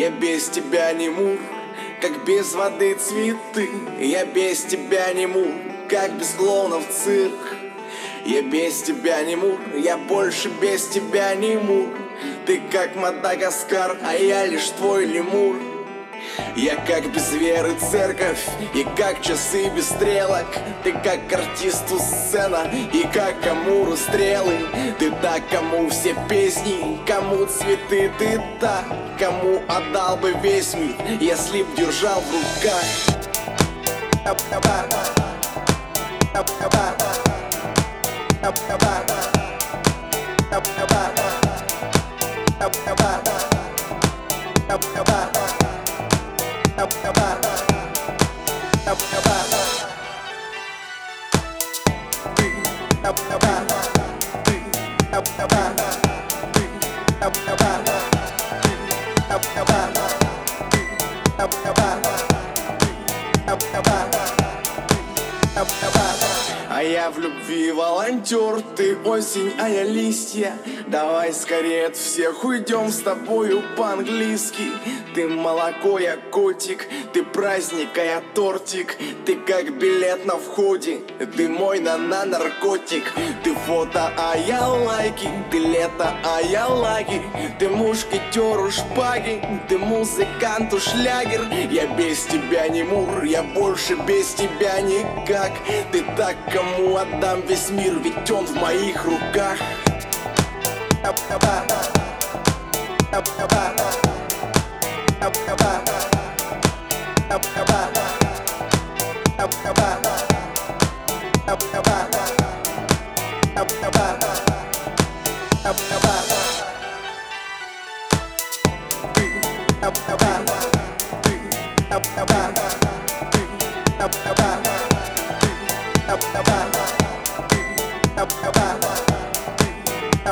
Я без тебя не мур, как без воды цветы. Я без тебя не мур, как без клоунов цирк. Я без тебя не мур, я больше без тебя не мур Ты как Мадагаскар, а я лишь твой лемур я как без веры церковь И как часы без стрелок. Ты как артисту сцена И как Амуру стрелы. Ты так, кому все песни Кому цветы ты так Кому отдал бы весь мир Если б держал в руках А я в любви волонтер, ты осень, а я листья Давай скорее от всех уйдем с тобою по-английски. Ты молоко, я котик, ты праздник, а я тортик. Ты как билет на входе, ты мой на-на наркотик. Ты фото, а я лайки, ты лето, а я лаги. Ты мушкетеру шпаги, ты музыканту шлягер. Я без тебя не мур, я больше без тебя никак. Ты так кому отдам весь мир, ведь он в моих руках Bye.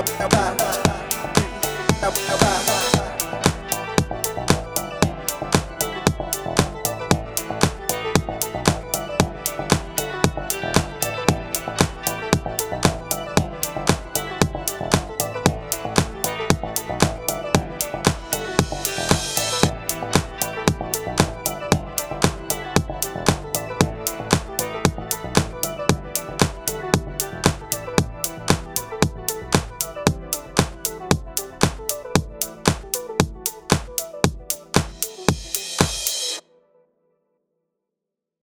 Bye.